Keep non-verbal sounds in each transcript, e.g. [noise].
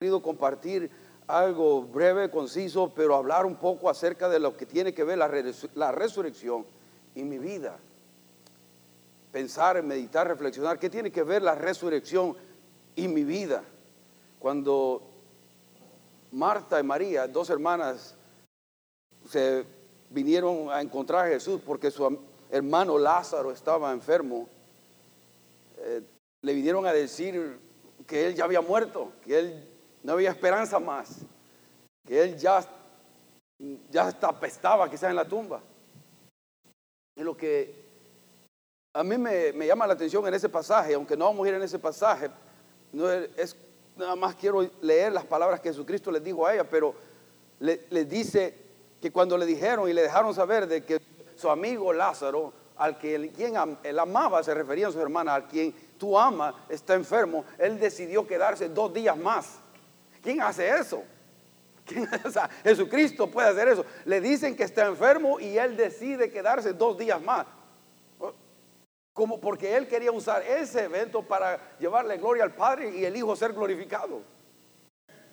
querido compartir algo breve, conciso, pero hablar un poco acerca de lo que tiene que ver la, resurrección y mi vida. Pensar, meditar, reflexionar, ¿qué tiene que ver la resurrección y mi vida? Cuando Marta y María, dos hermanas, se vinieron a encontrar a Jesús porque su hermano Lázaro estaba enfermo, eh, le vinieron a decir que él ya había muerto, que él no había esperanza más, que él ya, ya hasta apestaba quizás en la tumba. Y lo que a mí me, llama la atención en ese pasaje, aunque no vamos a ir en ese pasaje, no es, nada más quiero leer las palabras que Jesucristo les dijo a ella, pero le, dice que cuando le dijeron y le dejaron saber de que su amigo Lázaro, al que quien él amaba, se refería a su hermana, al quien tú amas, está enfermo, él decidió quedarse dos días más. ¿Quién hace eso? [laughs] Jesucristo puede hacer eso. Le dicen que está enfermo y él decide quedarse dos días más. Como porque él quería usar ese evento para llevarle gloria al Padre y el Hijo ser glorificado.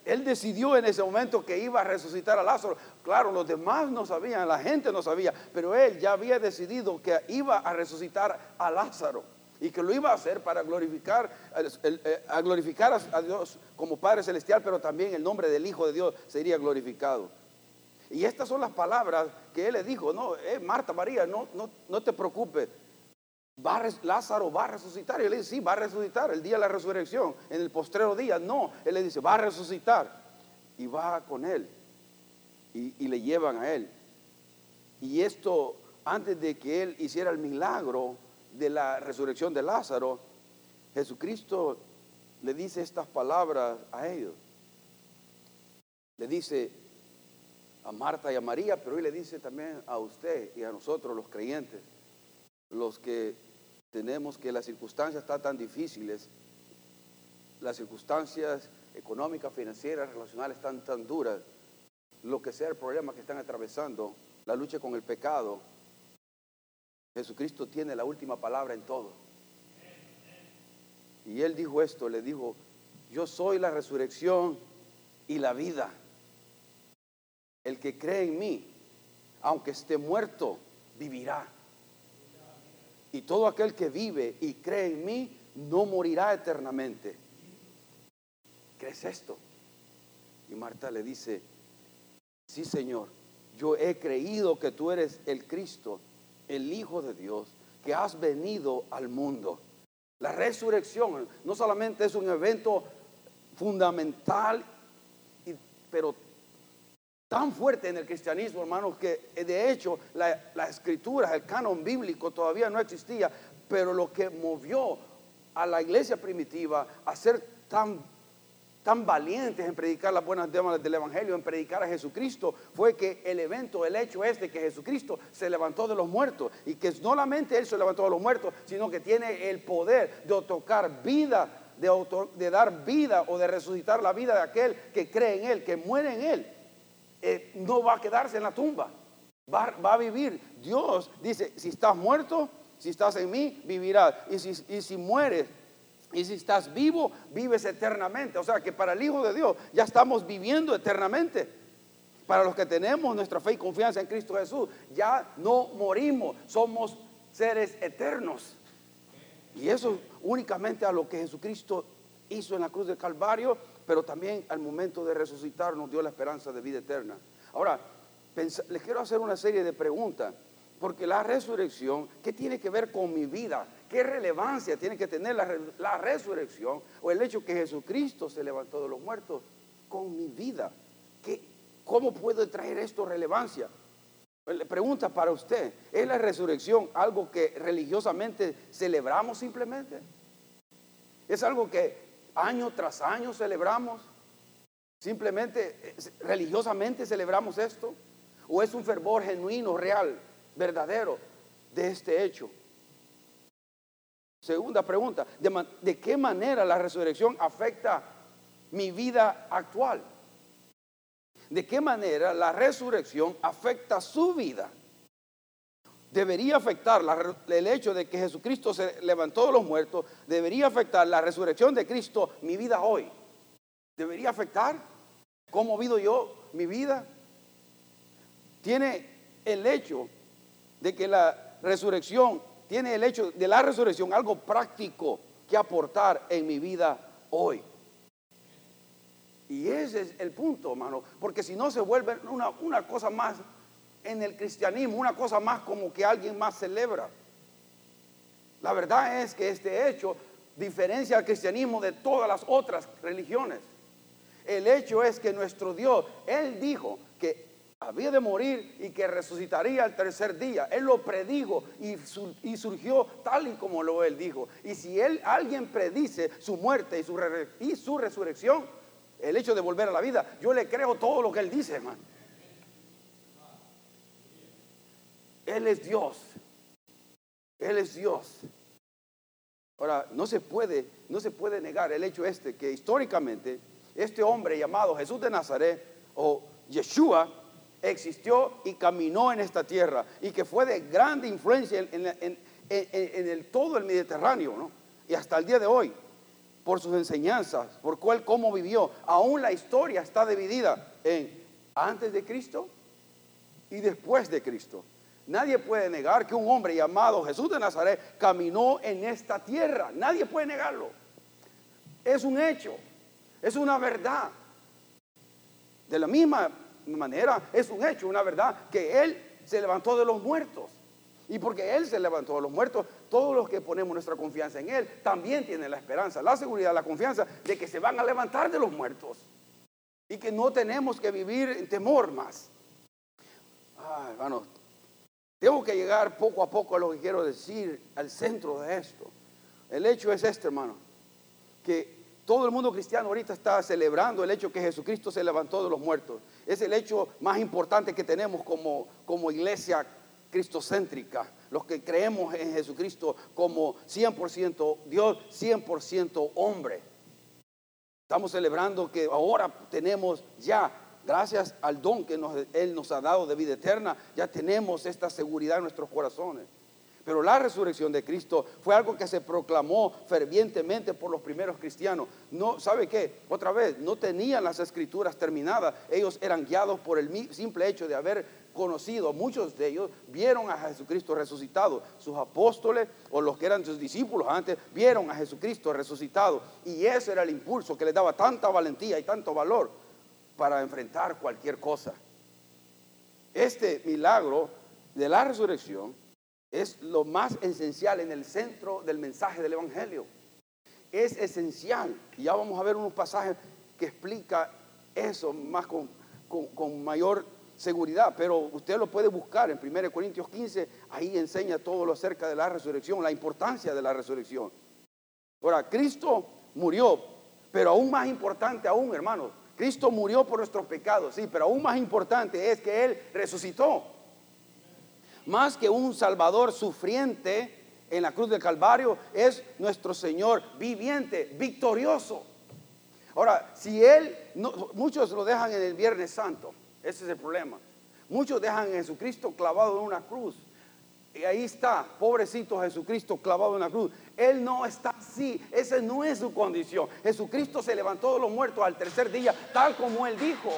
Él decidió en ese momento que iba a resucitar a Lázaro. Claro, los demás no sabían, la gente no sabía, pero él ya había decidido que iba a resucitar a Lázaro y que lo iba a hacer para glorificar, eh, a glorificar a Dios como Padre Celestial, pero también el nombre del Hijo de Dios sería glorificado. Y estas son las palabras que él le dijo, no, eh, Marta, María, no, no, no te preocupes, Va Lázaro va a resucitar. Y él le dice, sí, va a resucitar el día de la resurrección, en el postrero día. No, él le dice, va a resucitar. Y va con él. Y, y le llevan a él. Y esto, antes de que él hiciera el milagro de la resurrección de Lázaro, Jesucristo le dice estas palabras a ellos. Le dice a Marta y a María, pero hoy le dice también a usted y a nosotros los creyentes, los que tenemos que las circunstancias están tan difíciles, las circunstancias económicas, financieras, relacionales están tan duras, lo que sea el problema que están atravesando, la lucha con el pecado, Jesucristo tiene la última palabra en todo. Y él dijo esto, le dijo, yo soy la resurrección y la vida. El que cree en mí, aunque esté muerto, vivirá. Y todo aquel que vive y cree en mí no morirá eternamente. ¿Crees esto? Y Marta le dice, sí Señor, yo he creído que tú eres el Cristo, el Hijo de Dios, que has venido al mundo. La resurrección no solamente es un evento fundamental, pero tan fuerte en el cristianismo, hermanos, que eh, de hecho la, la escritura, el canon bíblico todavía no existía, pero lo que movió a la iglesia primitiva a ser tan, tan valientes en predicar las buenas nuevas del Evangelio, en predicar a Jesucristo, fue que el evento, el hecho es de que Jesucristo se levantó de los muertos y que no solamente Él se levantó de los muertos, sino que tiene el poder de tocar vida, de, dar vida o de resucitar la vida de aquel que cree en Él, que muere en Él. Eh, no va a quedarse en la tumba, va, a vivir. Dios dice, si estás muerto, si estás en mí, vivirás. Y si, y si mueres, y si estás vivo, vives eternamente. O sea que para el Hijo de Dios ya estamos viviendo eternamente. Para los que tenemos nuestra fe y confianza en Cristo Jesús, ya no morimos, somos seres eternos. Y eso únicamente a lo que Jesucristo hizo en la cruz del Calvario pero también al momento de resucitar nos dio la esperanza de vida eterna. Ahora, les quiero hacer una serie de preguntas, porque la resurrección, ¿qué tiene que ver con mi vida? ¿Qué relevancia tiene que tener la, resurrección o el hecho que Jesucristo se levantó de los muertos con mi vida? ¿Qué, ¿Cómo puedo traer esto relevancia? Le pregunta para usted, ¿es la resurrección algo que religiosamente celebramos simplemente? ¿Es algo que año tras año celebramos? ¿Simplemente eh, religiosamente celebramos esto? ¿O es un fervor genuino, real, verdadero de este hecho? Segunda pregunta, ¿de, qué manera la resurrección afecta mi vida actual? ¿De qué manera la resurrección afecta su vida? debería afectar el hecho de que Jesucristo se levantó de los muertos, debería afectar la resurrección de Cristo mi vida hoy. debería afectar cómo he vivido yo mi vida. Tiene el hecho de que la resurrección, tiene el hecho de la resurrección algo práctico que aportar en mi vida hoy. Y ese es el punto, hermano, porque si no se vuelve una, una cosa más en el cristianismo, una cosa más como que alguien más celebra. La verdad es que este hecho diferencia al cristianismo de todas las otras religiones. El hecho es que nuestro Dios, Él dijo que había de morir y que resucitaría el tercer día. Él lo predijo y, surgió tal y como lo Él dijo. Y si él, alguien predice su muerte y su, y su resurrección, el hecho de volver a la vida, yo le creo todo lo que Él dice, hermano. Él es Dios. Él es Dios. Ahora, no se puede, no se puede negar el hecho este que históricamente este hombre llamado Jesús de Nazaret o Yeshua existió y caminó en esta tierra y que fue de grande influencia en, el, todo el Mediterráneo, ¿no? Y hasta el día de hoy, por sus enseñanzas, por cuál, cómo vivió. Aún la historia está dividida en antes de Cristo y después de Cristo. Nadie puede negar que un hombre llamado Jesús de Nazaret caminó en esta tierra. Nadie puede negarlo. Es un hecho, es una verdad. De la misma manera, es un hecho, una verdad, que Él se levantó de los muertos. Y porque Él se levantó de los muertos, todos los que ponemos nuestra confianza en Él también tienen la esperanza, la seguridad, la confianza de que se van a levantar de los muertos. Y que no tenemos que vivir en temor más. Ah, hermanos, tengo que llegar poco a poco a lo que quiero decir, al centro de esto. El hecho es este, hermano, que todo el mundo cristiano ahorita está celebrando el hecho que Jesucristo se levantó de los muertos. Es el hecho más importante que tenemos como, como iglesia cristocéntrica, los que creemos en Jesucristo como 100% Dios, 100% hombre. Estamos celebrando que ahora tenemos ya gracias al don que Él nos ha dado de vida eterna, ya tenemos esta seguridad en nuestros corazones. Pero la resurrección de Cristo fue algo que se proclamó fervientemente por los primeros cristianos. No, ¿sabe qué? Otra vez, no tenían las escrituras terminadas. Ellos eran guiados por el simple hecho de haber conocido. Muchos de ellos vieron a Jesucristo resucitado. Sus apóstoles o los que eran sus discípulos antes vieron a Jesucristo resucitado. Y ese era el impulso que les daba tanta valentía y tanto valor para enfrentar cualquier cosa. Este milagro de la resurrección es lo más esencial en el centro del mensaje del Evangelio. Es esencial. Y ya vamos a ver unos pasajes que explica eso más con, con mayor seguridad, pero usted lo puede buscar en 1 Corintios 15, ahí enseña todo lo acerca de la resurrección, la importancia de la resurrección. Ahora, Cristo murió, pero aún más importante aún, hermanos, Cristo murió por nuestros pecados, sí, pero aún más importante es que Él resucitó. Más que un Salvador sufriente en la cruz del Calvario, es nuestro Señor viviente, victorioso. Ahora, si Él, muchos lo dejan en el Viernes Santo, ese es el problema. Muchos dejan a Jesucristo clavado en una cruz. Y ahí está, pobrecito Jesucristo clavado en la cruz. Él no está así, esa no es su condición. Jesucristo se levantó de los muertos al tercer día, tal como Él dijo.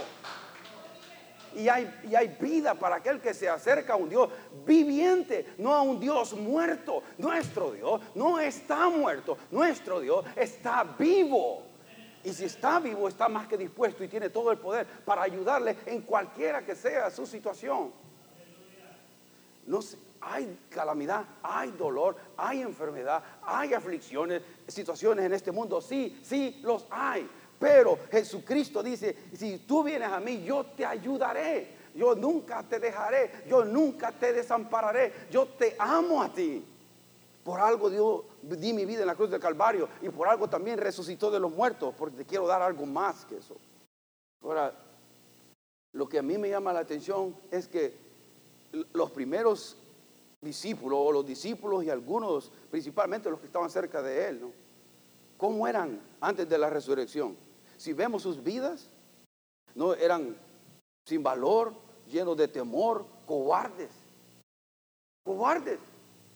Y hay, y hay, vida para aquel que se acerca a un Dios viviente, no a un Dios muerto. Nuestro Dios no está muerto, nuestro Dios está vivo. Y si está vivo, está más que dispuesto y tiene todo el poder para ayudarle en cualquiera que sea su situación. No, hay calamidad, hay dolor, hay enfermedad, hay aflicciones, situaciones en este mundo. Sí, sí, los hay. Pero Jesucristo dice, si tú vienes a mí, yo te ayudaré. Yo nunca te dejaré, yo nunca te desampararé. Yo te amo a ti. Por algo Dios di mi vida en la cruz del Calvario y por algo también resucitó de los muertos, porque te quiero dar algo más que eso. Ahora, lo que a mí me llama la atención es que los primeros discípulos o los discípulos y algunos, principalmente los que estaban cerca de él. ¿Cómo eran antes de la resurrección? Si vemos sus vidas, no eran sin valor, llenos de temor, cobardes. Cobardes.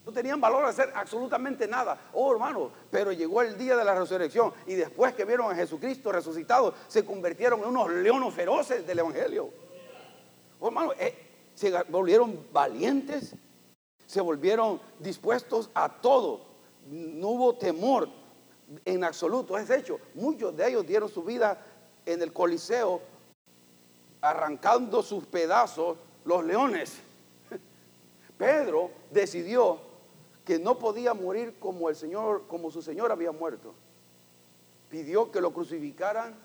No tenían valor a hacer absolutamente nada. Oh, hermano, pero llegó el día de la resurrección y después que vieron a Jesucristo resucitado, se convirtieron en unos leones feroces del Evangelio. Oh, hermano, eh, se volvieron valientes, se volvieron dispuestos a todo. No hubo temor en absoluto. Es hecho, muchos de ellos dieron su vida en el Coliseo, arrancando sus pedazos los leones. [laughs] Pedro decidió que no podía morir como el Señor, como su Señor había muerto. Pidió que lo crucificaran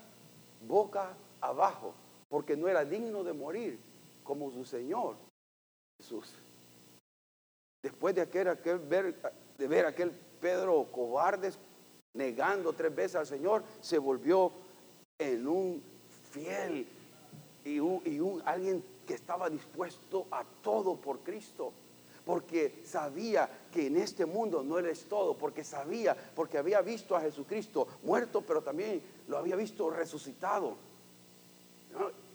boca abajo, porque no era digno de morir como su Señor Jesús. Después de, aquel, ver, de ver aquel Pedro cobarde negando tres veces al Señor, se volvió en un fiel y, un, alguien que estaba dispuesto a todo por Cristo porque sabía que en este mundo no eres todo, porque sabía, porque había visto a Jesucristo muerto, pero también lo había visto resucitado.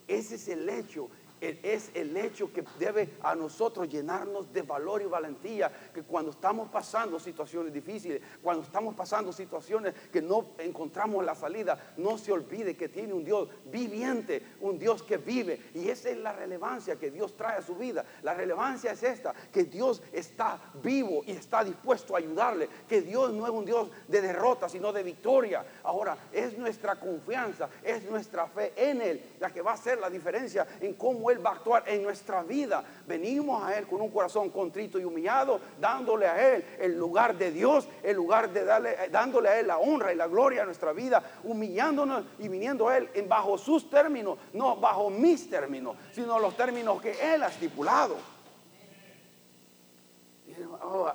Ese es el hecho es el hecho que debe a nosotros llenarnos de valor y valentía, que cuando estamos pasando situaciones difíciles, cuando estamos pasando situaciones que no encontramos la salida, no se olvide que tiene un Dios viviente, un Dios que vive. Y esa es la relevancia que Dios trae a su vida. La relevancia es esta, que Dios está vivo y está dispuesto a ayudarle, que Dios no es un Dios de derrota, sino de victoria. Ahora, es nuestra confianza, es nuestra fe en Él la que va a hacer la diferencia en cómo Él él va a actuar en nuestra vida. Venimos a Él con un corazón contrito y humillado, dándole a Él el lugar de Dios, el lugar de darle, eh, dándole a Él la honra y la gloria a nuestra vida, humillándonos y viniendo a Él en bajo sus términos, no bajo mis términos, sino los términos que Él ha estipulado. Oh,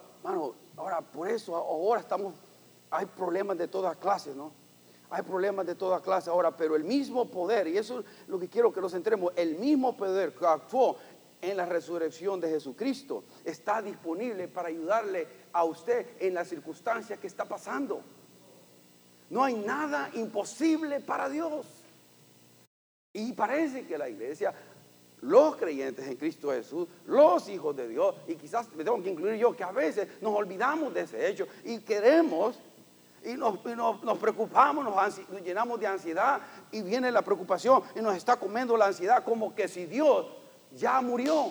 ahora por eso ahora estamos, hay problemas de todas clases, ¿no? Hay problemas de toda clase ahora, pero el mismo poder, y eso es lo que quiero que nos entremos, el mismo poder que actuó en la resurrección de Jesucristo está disponible para ayudarle a usted en las circunstancias que está pasando. No hay nada imposible para Dios. Y parece que la iglesia, los creyentes en Cristo Jesús, los hijos de Dios, y quizás me tengo que incluir yo, que a veces nos olvidamos de ese hecho y queremos y nos, preocupamos, nos, llenamos de ansiedad y viene la preocupación y nos está comiendo la ansiedad como que si Dios ya murió,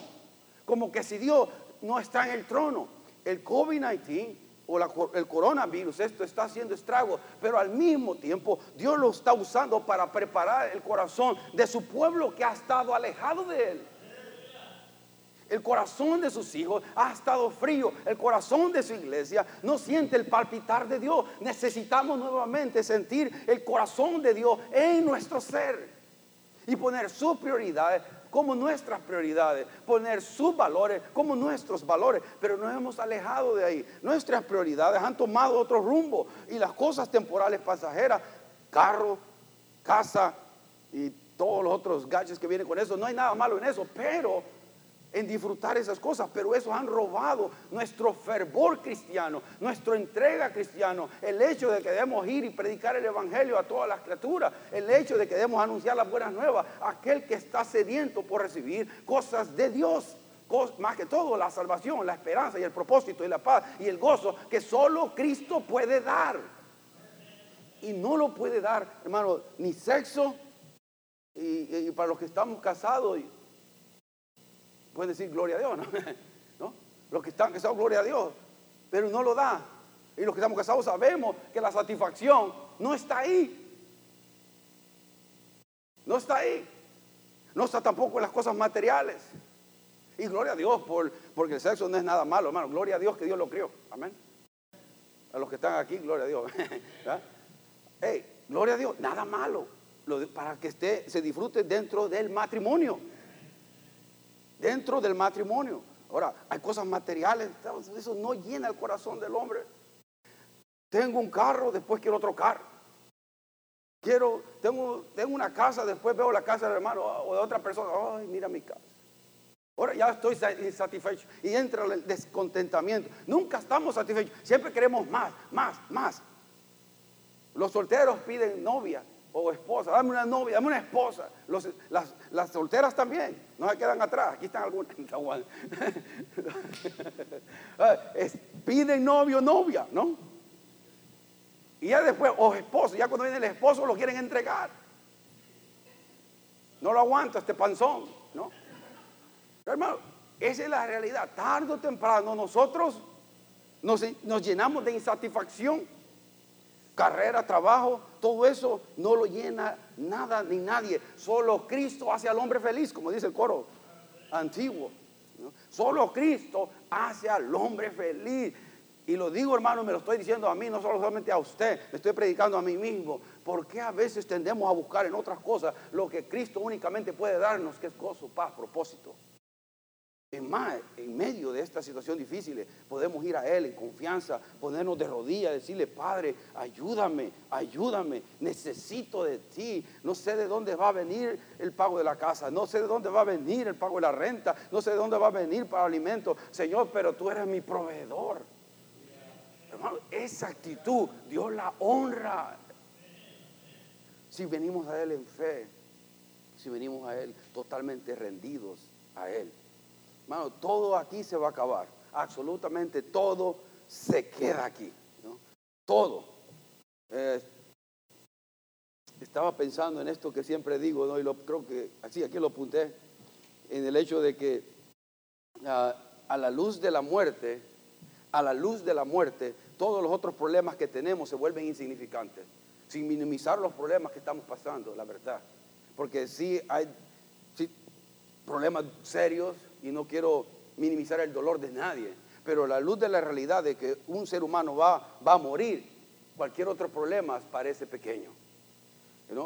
como que si Dios no está en el trono. El COVID-19 o el coronavirus, esto está haciendo estragos, pero al mismo tiempo Dios lo está usando para preparar el corazón de su pueblo que ha estado alejado de él. El corazón de sus hijos ha estado frío. El corazón de su iglesia no siente el palpitar de Dios. Necesitamos nuevamente sentir el corazón de Dios en nuestro ser y poner sus prioridades como nuestras prioridades, poner sus valores como nuestros valores, pero nos hemos alejado de ahí. Nuestras prioridades han tomado otro rumbo y las cosas temporales pasajeras, carro, casa y todos los otros gadgets que vienen con eso, no hay nada malo en eso, pero en disfrutar esas cosas, pero eso han robado nuestro fervor cristiano, nuestra entrega cristiano, el hecho de que debemos ir y predicar el Evangelio a todas las criaturas, el hecho de que debemos anunciar las buenas nuevas aquel que está sediento por recibir cosas de Dios. Más que todo la salvación, la esperanza y el propósito y la paz y el gozo que solo Cristo puede dar. Y no lo puede dar, hermano, ni sexo. Y para los que estamos casados, pueden decir gloria a Dios, [laughs] ¿no? Los que están casados, gloria a Dios, pero no lo da. Y los que estamos casados sabemos que la satisfacción no está ahí. No está ahí. No está tampoco en las cosas materiales. Y gloria a Dios por, porque el sexo no es nada malo, hermano. Gloria a Dios que Dios lo crió. Amén. A los que están aquí, gloria a Dios. [laughs] hey, gloria a Dios, nada malo. para que esté, se disfrute dentro del matrimonio dentro del matrimonio. Ahora, hay cosas materiales, eso no llena el corazón del hombre. Tengo un carro, después quiero otro carro. Quiero, tengo, tengo una casa, después veo la casa del hermano o de otra persona. Ay, mira mi casa. Ahora ya estoy insatisfecho y entra el descontentamiento. Nunca estamos satisfechos, siempre queremos más, más, más. Los solteros piden novia o esposa, dame una novia, dame una esposa. las, las, solteras también, no se quedan atrás, aquí están algunas. [laughs] [laughs] Ah, piden novio, novia, ¿no? Y ya después, o esposo, ya cuando viene el esposo lo quieren entregar. No lo aguanta este panzón, ¿no? hermano, esa es la realidad. Tarde o temprano nosotros nos, nos llenamos de insatisfacción carrera, trabajo, todo eso no lo llena nada ni nadie. Solo Cristo hace al hombre feliz, como dice el coro antiguo. Solo Cristo hace al hombre feliz. Y lo digo, hermano, me lo estoy diciendo a mí, no solamente a usted, me estoy predicando a mí mismo. Porque a veces tendemos a buscar en otras cosas lo que Cristo únicamente puede darnos, que es gozo, paz, propósito? En, más, en medio de esta situación difícil, podemos ir a Él en confianza, ponernos de rodillas, decirle, Padre, ayúdame, ayúdame, necesito de ti. No sé de dónde va a venir el pago de la casa, no sé de dónde va a venir el pago de la renta, no sé de dónde va a venir para alimentos. Señor, pero tú eres mi proveedor. Hermano, esa actitud, Dios la honra. Si venimos a Él en fe, si venimos a Él totalmente rendidos a Él. Hermano, todo aquí se va a acabar. Absolutamente todo se queda aquí. Todo. Eh, estaba pensando en esto que siempre digo, ¿no? y lo, creo que así aquí lo apunté, en el hecho de que ah, a la luz de la muerte, a la luz de la muerte, todos los otros problemas que tenemos se vuelven insignificantes, sin minimizar los problemas que estamos pasando, la verdad. Porque sí hay problemas serios, y no quiero minimizar el dolor de nadie, pero la luz de la realidad de que un ser humano va, va a morir, cualquier otro problema parece pequeño.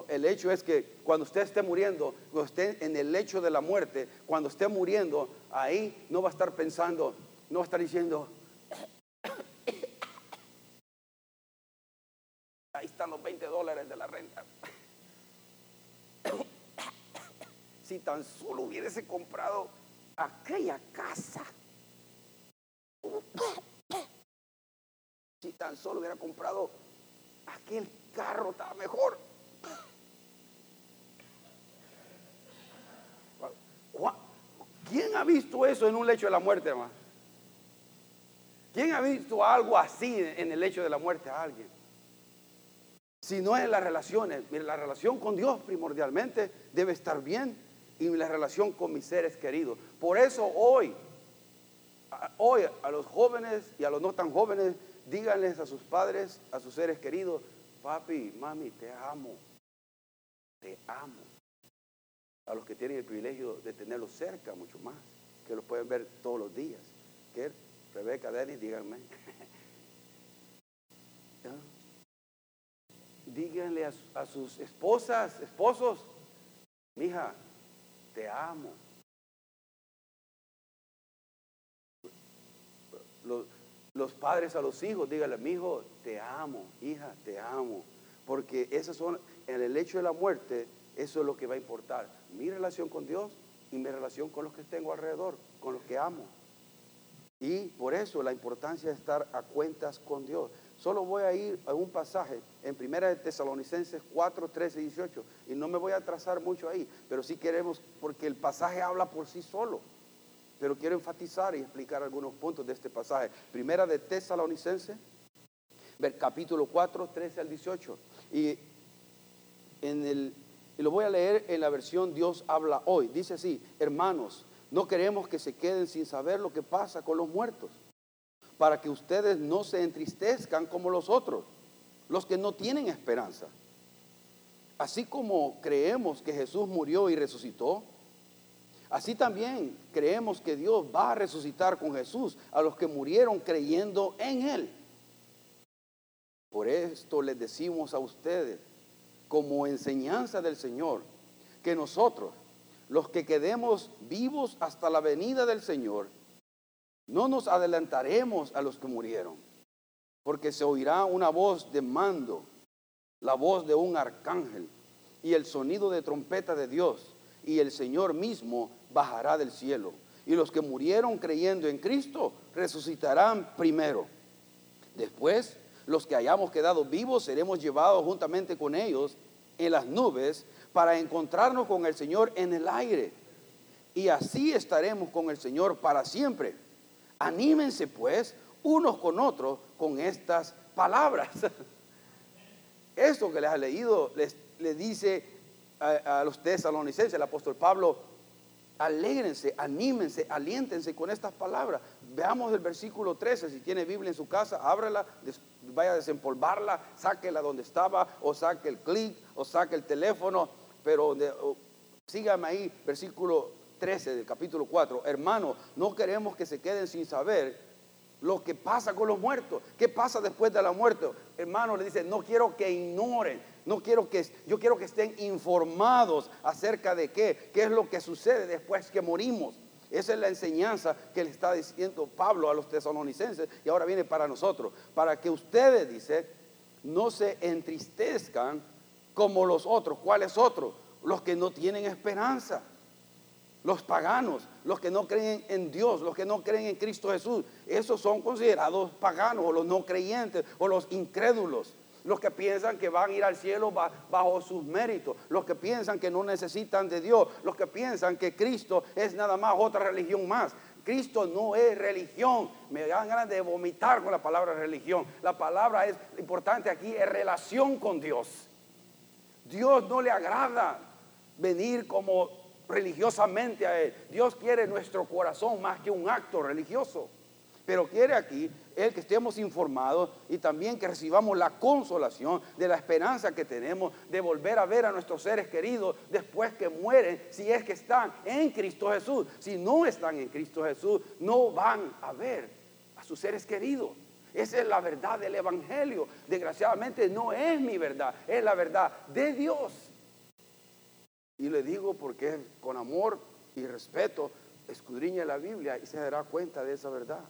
El hecho es que cuando usted esté muriendo, cuando esté en el lecho de la muerte, cuando esté muriendo, ahí no va a estar pensando, no va a estar diciendo, [coughs] ahí están los 20 dólares de la renta. [coughs] si tan solo hubiese comprado aquella casa. Si tan solo hubiera comprado aquel carro, estaba mejor. ¿Quién ha visto eso en un lecho de la muerte? ¿Quién ha visto algo así en el lecho de la muerte a alguien? Si no es las relaciones, la relación con Dios primordialmente debe estar bien y la relación con mis seres queridos. Por eso hoy, hoy a los jóvenes y a los no tan jóvenes, díganles a sus padres, a sus seres queridos, papi, mami, te amo, te amo. A los que tienen el privilegio de tenerlos cerca mucho más, que los pueden ver todos los días. ¿Qué? Rebeca, Denis, díganme. [laughs] Díganle a, a sus esposas, esposos, mija, te amo. Los, padres a los hijos, díganle, mi hijo, te amo, hija, te amo. Porque esas son, en el hecho de la muerte, eso es lo que va a importar. Mi relación con Dios y mi relación con los que tengo alrededor, con los que amo. Y por eso la importancia de estar a cuentas con Dios. Solo voy a ir a un pasaje en Primera de Tesalonicenses 4, 13 y 18. Y no me voy a atrasar mucho ahí, pero sí queremos, porque el pasaje habla por sí solo. Pero quiero enfatizar y explicar algunos puntos de este pasaje. Primera de Tesalonicenses, capítulo 4, 13 al 18. Y, en el, y lo voy a leer en la versión Dios habla hoy. Dice así, hermanos, no queremos que se queden sin saber lo que pasa con los muertos para que ustedes no se entristezcan como los otros, los que no tienen esperanza. Así como creemos que Jesús murió y resucitó, así también creemos que Dios va a resucitar con Jesús a los que murieron creyendo en Él. Por esto les decimos a ustedes, como enseñanza del Señor, que nosotros, los que quedemos vivos hasta la venida del Señor, no nos adelantaremos a los que murieron, porque se oirá una voz de mando, la voz de un arcángel y el sonido de trompeta de Dios, y el Señor mismo bajará del cielo. Y los que murieron creyendo en Cristo resucitarán primero. Después, los que hayamos quedado vivos seremos llevados juntamente con ellos en las nubes para encontrarnos con el Señor en el aire. Y así estaremos con el Señor para siempre. Anímense pues unos con otros con estas palabras. [laughs] Esto que les ha leído les, le dice a, a los tesalonicenses, el apóstol Pablo, alégrense, anímense, aliéntense con estas palabras. Veamos el versículo 13, si tiene Biblia en su casa, ábrala, vaya a desempolvarla, sáquela donde estaba, o saque el clic, o saque el teléfono, pero sígame ahí, versículo 13 del capítulo 4. Hermano, no queremos que se queden sin saber lo que pasa con los muertos. ¿Qué pasa después de la muerte? Hermano, le dice, no quiero que ignoren, no quiero que, yo quiero que estén informados acerca de qué, qué es lo que sucede después que morimos. Esa es la enseñanza que le está diciendo Pablo a los tesalonicenses y ahora viene para nosotros, para que ustedes, dice, no se entristezcan como los otros. ¿Cuáles otros? Los que no tienen esperanza los paganos, los que no creen en Dios, los que no creen en Cristo Jesús, esos son considerados paganos o los no creyentes o los incrédulos. Los que piensan que van a ir al cielo bajo sus méritos, los que piensan que no necesitan de Dios, los que piensan que Cristo es nada más otra religión más. Cristo no es religión. Me dan ganas de vomitar con la palabra religión. La palabra es importante aquí, es relación con Dios. Dios no le agrada venir como religiosamente a Él. Dios quiere nuestro corazón más que un acto religioso. Pero quiere aquí el que estemos informados y también que recibamos la consolación de la esperanza que tenemos de volver a ver a nuestros seres queridos después que mueren, si es que están en Cristo Jesús. Si no están en Cristo Jesús, no van a ver a sus seres queridos. Esa es la verdad del Evangelio. Desgraciadamente no es mi verdad, es la verdad de Dios. Y le digo porque con amor y respeto escudriña la Biblia y se dará cuenta de esa verdad.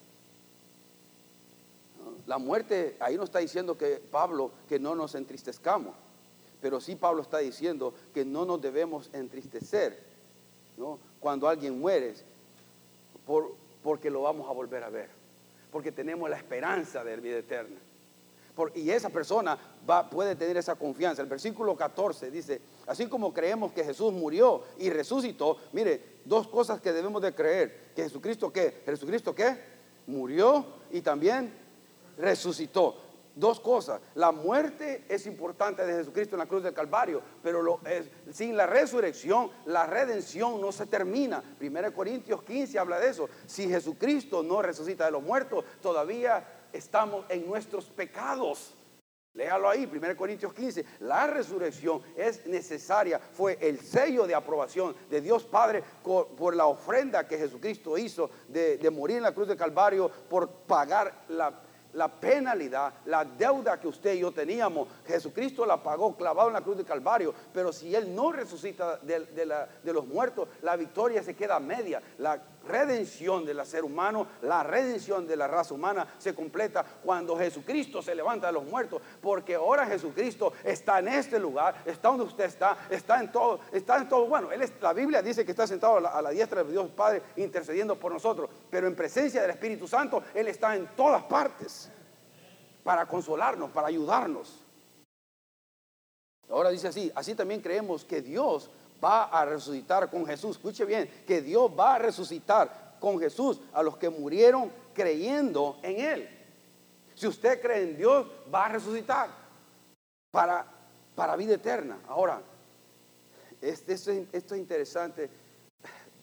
La muerte, ahí no está diciendo que Pablo que no nos entristezcamos, pero sí Pablo está diciendo que no nos debemos entristecer ¿no? cuando alguien muere por, porque lo vamos a volver a ver, porque tenemos la esperanza de vida eterna. y esa persona va, puede tener esa confianza. El versículo 14 dice, Así como creemos que Jesús murió y resucitó, mire, dos cosas que debemos de creer. Que Jesucristo qué? Jesucristo qué? Murió y también resucitó. Dos cosas. La muerte es importante de Jesucristo en la cruz del Calvario, pero lo es, sin la resurrección, la redención no se termina. 1 Corintios 15 habla de eso. Si Jesucristo no resucita de los muertos, todavía estamos en nuestros pecados. Léalo ahí, 1 Corintios 15. La resurrección es necesaria. Fue el sello de aprobación de Dios Padre por, la ofrenda que Jesucristo hizo de, morir en la cruz de Calvario por pagar la, penalidad, la deuda que usted y yo teníamos, Jesucristo la pagó clavado en la cruz de Calvario, pero si Él no resucita de, los muertos, la victoria se queda media. Redención del ser humano, la redención de la raza humana se completa cuando Jesucristo se levanta de los muertos, porque ahora Jesucristo está en este lugar, está donde usted está, está en todo, está en todo. Bueno, la Biblia dice que está sentado a la, a la diestra de Dios Padre intercediendo por nosotros, pero en presencia del Espíritu Santo, Él está en todas partes para consolarnos, para ayudarnos. Ahora dice así, así también creemos que Dios va a resucitar con Jesús. Escuche bien, que Dios va a resucitar con Jesús a los que murieron creyendo en Él. Si usted cree en Dios, va a resucitar para, para vida eterna. Ahora, este, esto, esto es interesante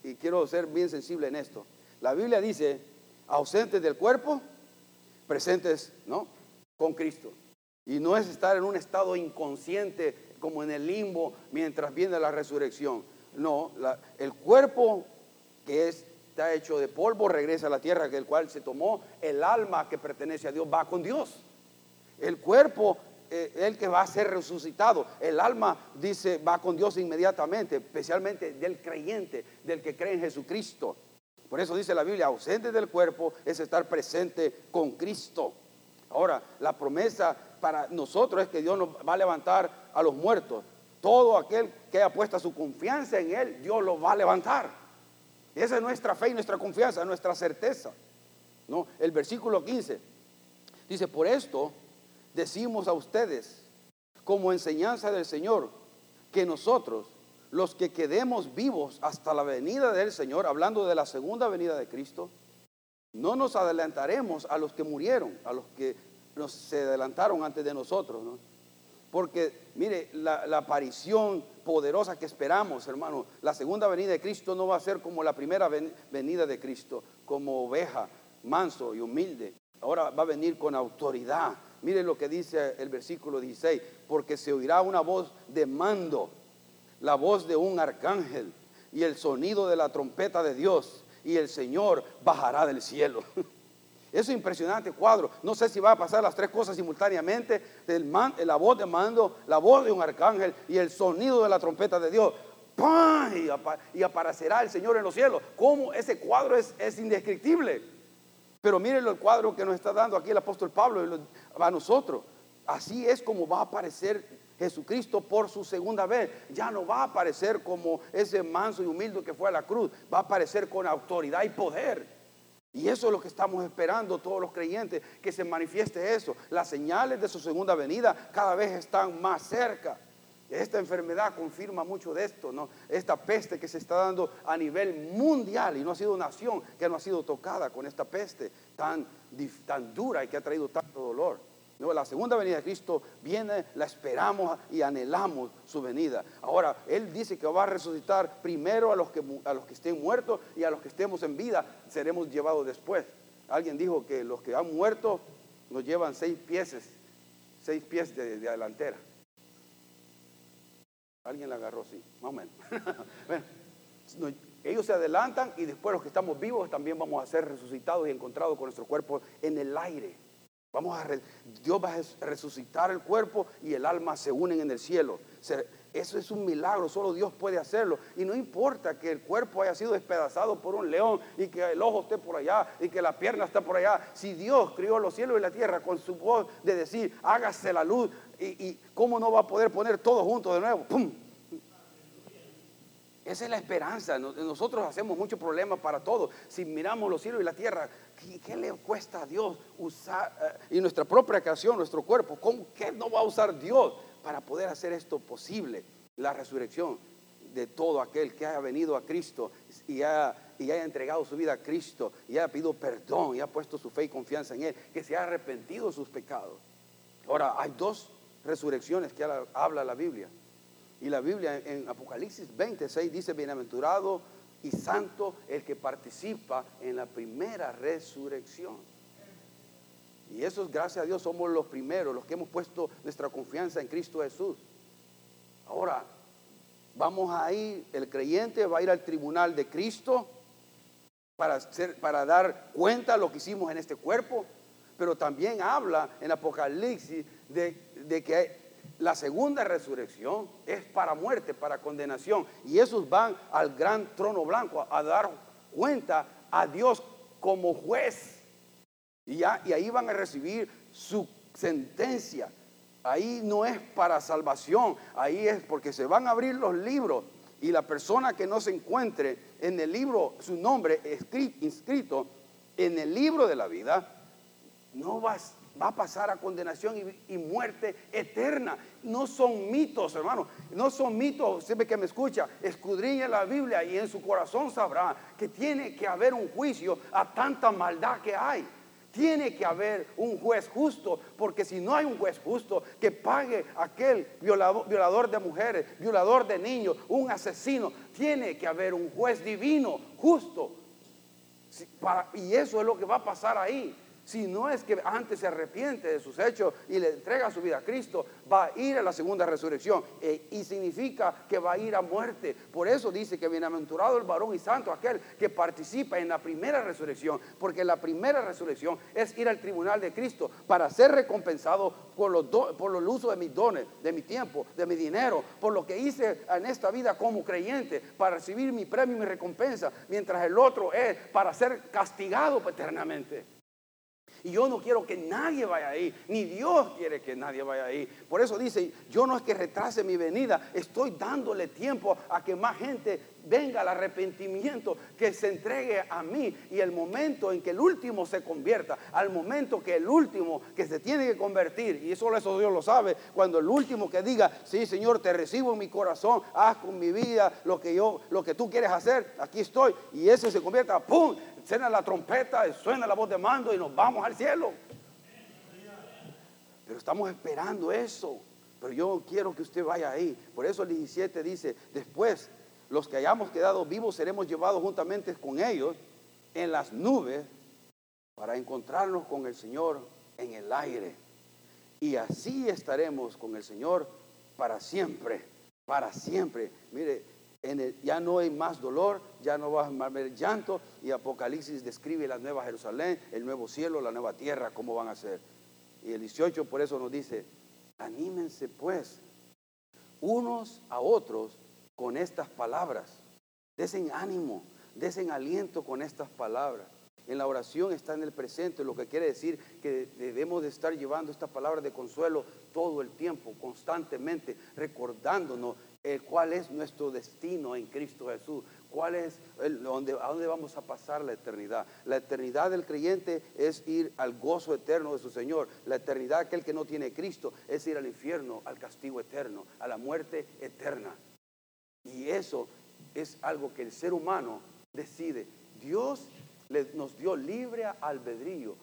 y quiero ser bien sensible en esto. La Biblia dice, ausentes del cuerpo, presentes, ¿no? Con Cristo. Y no es estar en un estado inconsciente como en el limbo mientras viene la resurrección. No, el cuerpo que está hecho de polvo regresa a la tierra del cual se tomó. El alma que pertenece a Dios va con Dios. El cuerpo eh, el que va a ser resucitado. El alma dice va con Dios inmediatamente, especialmente del creyente, del que cree en Jesucristo. Por eso dice la Biblia, ausente del cuerpo es estar presente con Cristo. Ahora, la promesa para nosotros es que Dios nos va a levantar a los muertos. Todo aquel que haya puesto su confianza en Él, Dios lo va a levantar. Esa es nuestra fe y nuestra confianza, nuestra certeza. ¿no? El versículo 15 dice, por esto decimos a ustedes, como enseñanza del Señor, que nosotros, los que quedemos vivos hasta la venida del Señor, hablando de la segunda venida de Cristo, no nos adelantaremos a los que murieron, a los que se adelantaron antes de nosotros, ¿no? Porque, mire, la, la, aparición poderosa que esperamos, hermano, la segunda venida de Cristo no va a ser como la primera venida de Cristo, como oveja, manso y humilde. Ahora va a venir con autoridad. Mire lo que dice el versículo 16, porque se oirá una voz de mando, la voz de un arcángel y el sonido de la trompeta de Dios, y el Señor bajará del cielo. [laughs] Eso es impresionante cuadro. No sé si va a pasar las tres cosas simultáneamente. El la voz de mando, la voz de un arcángel y el sonido de la trompeta de Dios. ¡Pam! Y, aparecerá el Señor en los cielos. ¿Cómo ese cuadro es, es indescriptible? Pero miren el cuadro que nos está dando aquí el apóstol Pablo a nosotros. Así es como va a aparecer Jesucristo por su segunda vez. Ya no va a aparecer como ese manso y humilde que fue a la cruz. Va a aparecer con autoridad y poder. Y eso es lo que estamos esperando todos los creyentes, que se manifieste eso. Las señales de su segunda venida cada vez están más cerca. Esta enfermedad confirma mucho de esto, ¿no? Esta peste que se está dando a nivel mundial y no ha sido nación que no ha sido tocada con esta peste tan, tan dura y que ha traído tanto dolor. La segunda venida de Cristo viene, la esperamos y anhelamos su venida. Ahora, Él dice que va a resucitar primero a los que, a los que estén muertos y a los que estemos en vida seremos llevados después. Alguien dijo que los que han muerto nos llevan seis pies, seis pies de, delantera. Alguien la agarró, sí, más o menos. [laughs] ellos se adelantan y después los que estamos vivos también vamos a ser resucitados y encontrados con nuestro cuerpo en el aire. Vamos a Dios va a resucitar el cuerpo y el alma se unen en el cielo. Eso es un milagro, solo Dios puede hacerlo. Y no importa que el cuerpo haya sido despedazado por un león y que el ojo esté por allá y que la pierna esté por allá. Si Dios crió los cielos y la tierra con su voz de decir, hágase la luz, y, y cómo no va a poder poner todo junto de nuevo, ¡pum! Esa es la esperanza. Nosotros hacemos mucho problema para todo. Si miramos los cielos y la tierra, ¿qué, le cuesta a Dios usar, eh, y nuestra propia creación, nuestro cuerpo, ¿cómo, ¿qué no va a usar Dios para poder hacer esto posible? La resurrección de todo aquel que haya venido a Cristo y haya, y haya entregado su vida a Cristo y haya pedido perdón y haya puesto su fe y confianza en Él, que se haya arrepentido de sus pecados. Ahora, hay dos resurrecciones que habla la Biblia. Y la Biblia en Apocalipsis 26 dice, bienaventurado y santo el que participa en la primera resurrección. Y eso es gracias a Dios, somos los primeros, los que hemos puesto nuestra confianza en Cristo Jesús. Ahora, vamos a ir, el creyente va a ir al tribunal de Cristo para, para dar cuenta de lo que hicimos en este cuerpo, pero también habla en Apocalipsis de, de que la segunda resurrección es para muerte, para condenación. Y esos van al gran trono blanco a dar cuenta a Dios como juez. Y, ya, y ahí van a recibir su sentencia. Ahí no es para salvación, ahí es porque se van a abrir los libros y la persona que no se encuentre en el libro, su nombre inscrito en el libro de la vida, no va, va a pasar a condenación y, muerte eterna. No son mitos, hermano. No son mitos. Siempre que me escucha, escudriña la Biblia y en su corazón sabrá que tiene que haber un juicio a tanta maldad que hay. Tiene que haber un juez justo, porque si no hay un juez justo que pague aquel violador, violador de mujeres, violador de niños, un asesino, tiene que haber un juez divino, justo. y eso es lo que va a pasar ahí. Si no es que antes se arrepiente de sus hechos y le entrega su vida a Cristo, va a ir a la segunda resurrección e, y significa que va a ir a muerte. Por eso dice que bienaventurado el varón y santo aquel que participa en la primera resurrección, porque la primera resurrección es ir al tribunal de Cristo para ser recompensado por, los por el uso de mis dones, de mi tiempo, de mi dinero, por lo que hice en esta vida como creyente, para recibir mi premio y mi recompensa, mientras el otro es para ser castigado eternamente. Y yo no quiero que nadie vaya ahí, ni Dios quiere que nadie vaya ahí. Por eso dice, yo no es que retrase mi venida, estoy dándole tiempo a que más gente venga al arrepentimiento, que se entregue a mí. Y el momento en que el último se convierta, al momento que el último que se tiene que convertir, y solo eso Dios lo sabe, cuando el último que diga, sí Señor, te recibo en mi corazón, haz con mi vida lo que yo, lo que tú quieres hacer, aquí estoy. Y ese se convierta, ¡pum! suena la trompeta, suena la voz de mando y nos vamos al cielo. Pero estamos esperando eso. Pero yo quiero que usted vaya ahí. Por eso el 17 dice, después los que hayamos quedado vivos seremos llevados juntamente con ellos en las nubes para encontrarnos con el Señor en el aire. Y así estaremos con el Señor para siempre, para siempre. Mire, ya no hay más dolor, ya no va a haber llanto. Y Apocalipsis describe la nueva Jerusalén, el nuevo cielo, la nueva tierra, cómo van a ser. Y el 18 por eso nos dice, anímense pues unos a otros con estas palabras. Desen ánimo, desen aliento con estas palabras. En la oración está en el presente, lo que quiere decir que debemos de estar llevando estas palabras de consuelo todo el tiempo, constantemente, recordándonos el cuál es nuestro destino en Cristo Jesús, cuál es el, donde, a dónde vamos a pasar la eternidad. La eternidad del creyente es ir al gozo eterno de su Señor. La eternidad aquel que no tiene Cristo es ir al infierno, al castigo eterno, a la muerte eterna. Y eso es algo que el ser humano decide. Dios nos dio libre albedrío,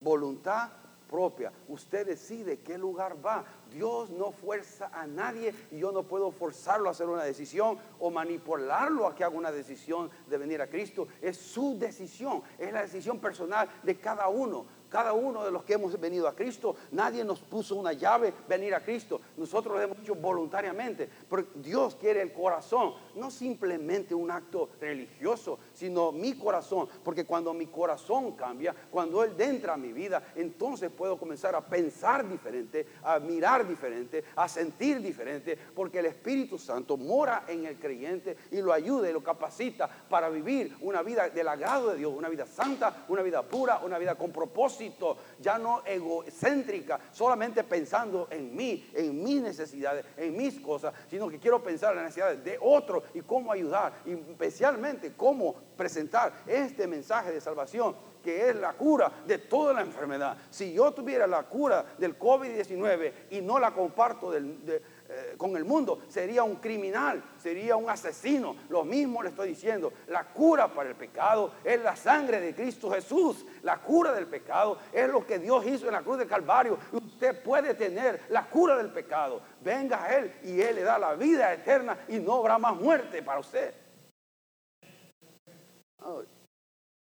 voluntad propia. Usted decide qué lugar va. Dios no fuerza a nadie y yo no puedo forzarlo a hacer una decisión o manipularlo a que haga una decisión de venir a Cristo. Es su decisión, es la decisión personal de cada uno. Cada uno de los que hemos venido a Cristo, nadie nos puso una llave venir a Cristo. Nosotros lo hemos hecho voluntariamente. Porque Dios quiere el corazón, no simplemente un acto religioso, sino mi corazón. Porque cuando mi corazón cambia, cuando Él entra a mi vida, entonces puedo comenzar a pensar diferente, a mirar diferente, a sentir diferente. Porque el Espíritu Santo mora en el creyente y lo ayuda y lo capacita para vivir una vida del agrado de Dios, una vida santa, una vida pura, una vida con propósito ya no egocéntrica, solamente pensando en mí, en mis necesidades, en mis cosas, sino que quiero pensar en las necesidades de otro y cómo ayudar, especialmente cómo presentar este mensaje de salvación que es la cura de toda la enfermedad. Si yo tuviera la cura del COVID-19 y no la comparto del, eh, con el mundo, sería un criminal, sería un asesino. Lo mismo le estoy diciendo, la cura para el pecado es la sangre de Cristo Jesús. La cura del pecado es lo que Dios hizo en la cruz de Calvario. Usted puede tener la cura del pecado. Venga a Él y Él le da la vida eterna y no habrá más muerte para usted.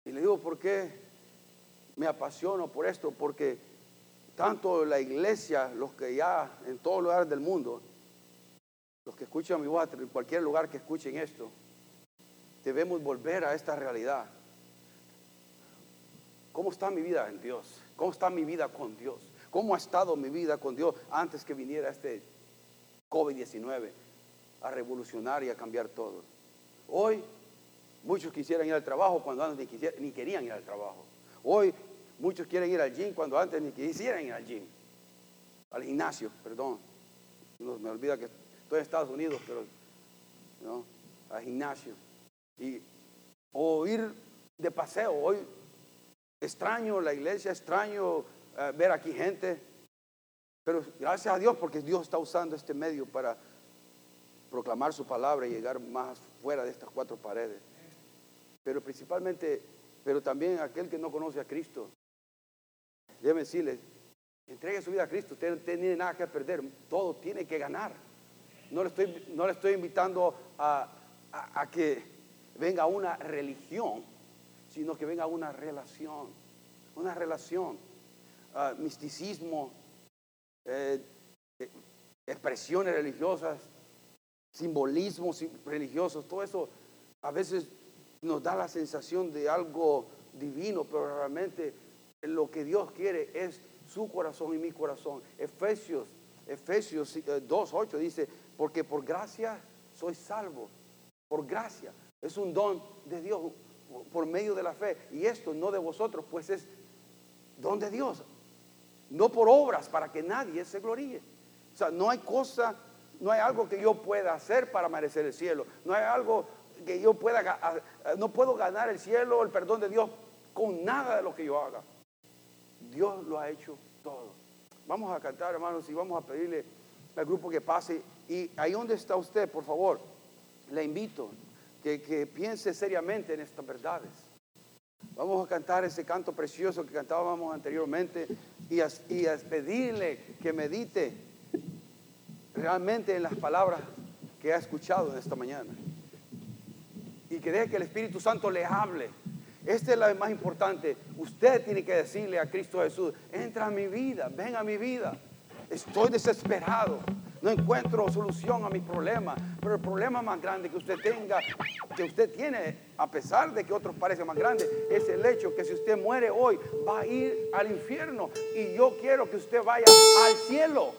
Y le digo, ¿por qué me apasiono por esto? Porque tanto la iglesia, los que ya en todos lugares del mundo, los que escuchan mi voz, en cualquier lugar que escuchen esto, debemos volver a esta realidad. ¿Cómo está mi vida en Dios? ¿Cómo está mi vida con Dios? ¿Cómo ha estado mi vida con Dios antes que viniera este COVID-19 a revolucionar y a cambiar todo? Hoy muchos quisieran ir al trabajo cuando antes ni, ni querían ir al trabajo. Hoy Muchos quieren ir al gym cuando antes ni quisieran ir al gym. Al gimnasio, perdón. Me olvida que estoy en Estados Unidos, pero ¿no? al gimnasio. Y, o ir de paseo. Hoy extraño la iglesia, extraño eh, ver aquí gente. Pero gracias a Dios porque Dios está usando este medio para proclamar su palabra y llegar más fuera de estas cuatro paredes. Pero principalmente, pero también aquel que no conoce a Cristo, Déjeme decirle, entregue su vida a Cristo, usted no tiene nada que perder, todo tiene que ganar. No le estoy, no le estoy invitando a, que venga una religión, sino que venga una relación, una relación. Ah, misticismo, eh, eh, expresiones religiosas, simbolismos religiosos, todo eso a veces nos da la sensación de algo divino, pero realmente lo que Dios quiere es su corazón y mi corazón. Efesios, Efesios 2.8 eh, dice, porque por gracia soy salvo. Por gracia. Es un don de Dios por medio de la fe. Y esto no de vosotros, pues es don de Dios, no por obras para que nadie se gloríe. O sea, no hay cosa, no hay algo que yo pueda hacer para merecer el cielo. No hay algo que yo pueda, no puedo ganar el cielo, el perdón de Dios con nada de lo que yo haga. Dios lo ha hecho todo. Vamos a cantar, hermanos, y vamos a pedirle al grupo que pase. Y ahí donde está usted, por favor, le invito que, que piense seriamente en estas verdades. Vamos a cantar ese canto precioso que cantábamos anteriormente y a, y a pedirle que medite realmente en las palabras que ha escuchado esta mañana. Y que deje que el Espíritu Santo le hable. Esta es la más importante. Usted tiene que decirle a Cristo Jesús, entra a mi vida, ven a mi vida. Estoy desesperado. No encuentro solución a mi problema. Pero el problema más grande que usted tenga, que usted tiene, a pesar de que otros parecen más grandes, es el hecho que si usted muere hoy, va a ir al infierno. Y yo quiero que usted vaya al cielo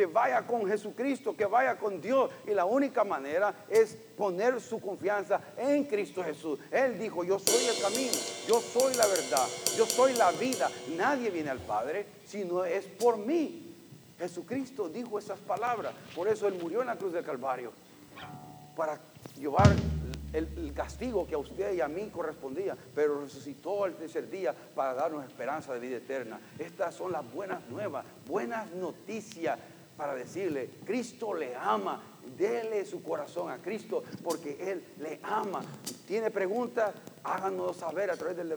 que vaya con Jesucristo, que vaya con Dios. Y la única manera es poner su confianza en Cristo Jesús. Él dijo, yo soy el camino, yo soy la verdad, yo soy la vida. Nadie viene al Padre si no es por mí. Jesucristo dijo esas palabras. Por eso Él murió en la cruz del Calvario. Para llevar el, castigo que a usted y a mí correspondía, pero resucitó al tercer día para darnos esperanza de vida eterna. Estas son las buenas nuevas, buenas noticias para decirle, Cristo le ama, dele su corazón a Cristo porque Él le ama. ¿Tiene preguntas? Háganos saber a través del,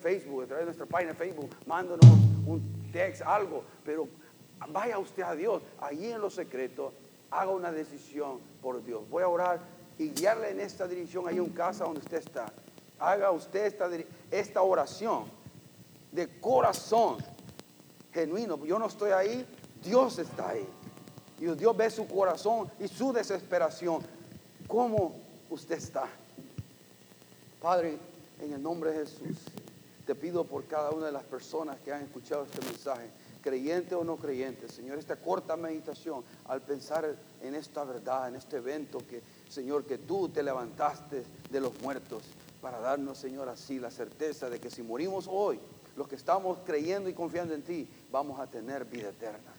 Facebook, a través de nuestra página de Facebook, mándanos un text, algo, pero vaya usted a Dios, allí en lo secreto, haga una decisión por Dios. Voy a orar y guiarle en esta dirección, ahí en casa donde usted está. Haga usted esta, esta oración de corazón genuino. Yo no estoy ahí, Dios está ahí. Y Dios ve su corazón y su desesperación. ¿Cómo usted está? Padre, en el nombre de Jesús, te pido por cada una de las personas que han escuchado este mensaje, creyente o no creyente, Señor, esta corta meditación al pensar en esta verdad, en este evento que, Señor, que tú te levantaste de los muertos para darnos, Señor, así la certeza de que si morimos hoy, los que estamos creyendo y confiando en ti, vamos a tener vida eterna.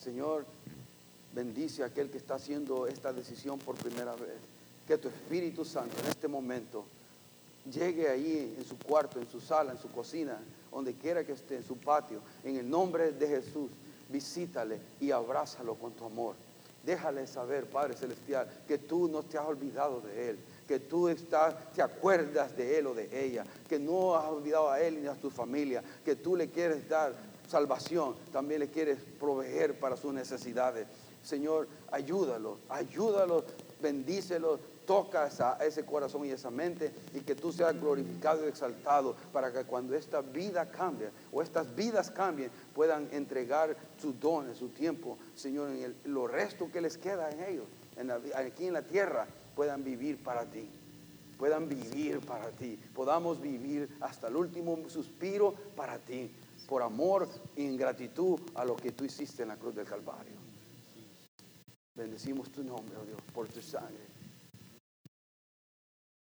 Señor, bendice a aquel que está haciendo esta decisión por primera vez. Que tu Espíritu Santo en este momento llegue ahí en su cuarto, en su sala, en su cocina, donde quiera que esté, en su patio, en el nombre de Jesús, visítale y abrázalo con tu amor. Déjale saber, Padre Celestial, que tú no te has olvidado de Él, que tú estás, te acuerdas de Él o de ella, que no has olvidado a Él ni a tu familia, que tú le quieres dar salvación, también le quieres proveer para sus necesidades. Señor, ayúdalo, ayúdalo, bendícelo, toca ese corazón y esa mente y que tú seas glorificado y exaltado para que cuando esta vida cambie o estas vidas cambien puedan entregar sus dones, su tiempo, Señor, en el, lo resto que les queda en ellos, aquí en la tierra, puedan vivir para ti puedan vivir para ti, podamos vivir hasta el último suspiro para ti, por amor y en gratitud a lo que tú hiciste en la cruz del Calvario. Bendecimos tu nombre, oh Dios, por tu sangre.